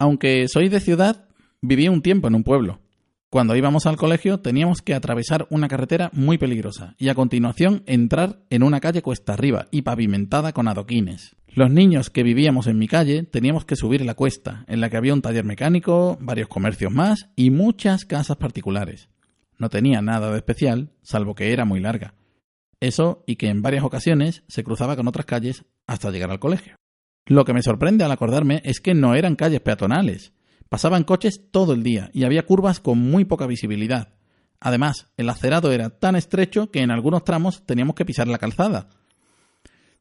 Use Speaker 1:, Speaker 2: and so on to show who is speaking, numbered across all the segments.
Speaker 1: Aunque soy de ciudad, viví un tiempo en un pueblo. Cuando íbamos al colegio teníamos que atravesar una carretera muy peligrosa y a continuación entrar en una calle cuesta arriba y pavimentada con adoquines. Los niños que vivíamos en mi calle teníamos que subir la cuesta, en la que había un taller mecánico, varios comercios más y muchas casas particulares. No tenía nada de especial, salvo que era muy larga. Eso y que en varias ocasiones se cruzaba con otras calles hasta llegar al colegio. Lo que me sorprende al acordarme es que no eran calles peatonales, Pasaban coches todo el día y había curvas con muy poca visibilidad. Además, el acerado era tan estrecho que en algunos tramos teníamos que pisar la calzada.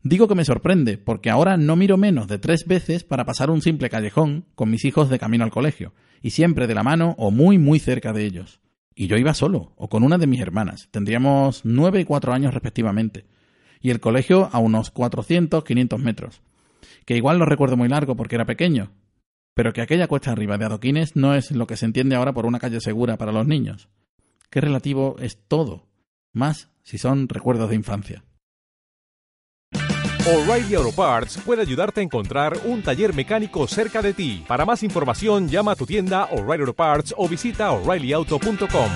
Speaker 1: Digo que me sorprende, porque ahora no miro menos de tres veces para pasar un simple callejón con mis hijos de camino al colegio, y siempre de la mano o muy muy cerca de ellos. Y yo iba solo, o con una de mis hermanas. Tendríamos nueve y cuatro años respectivamente. Y el colegio a unos 400, 500 metros. Que igual lo recuerdo muy largo porque era pequeño, pero que aquella cuesta arriba de adoquines no es lo que se entiende ahora por una calle segura para los niños. Qué relativo es todo, más si son recuerdos de infancia.
Speaker 2: O'Reilly Auto Parts puede ayudarte a encontrar un taller mecánico cerca de ti. Para más información, llama a tu tienda O'Reilly Auto Parts o visita oreillyauto.com.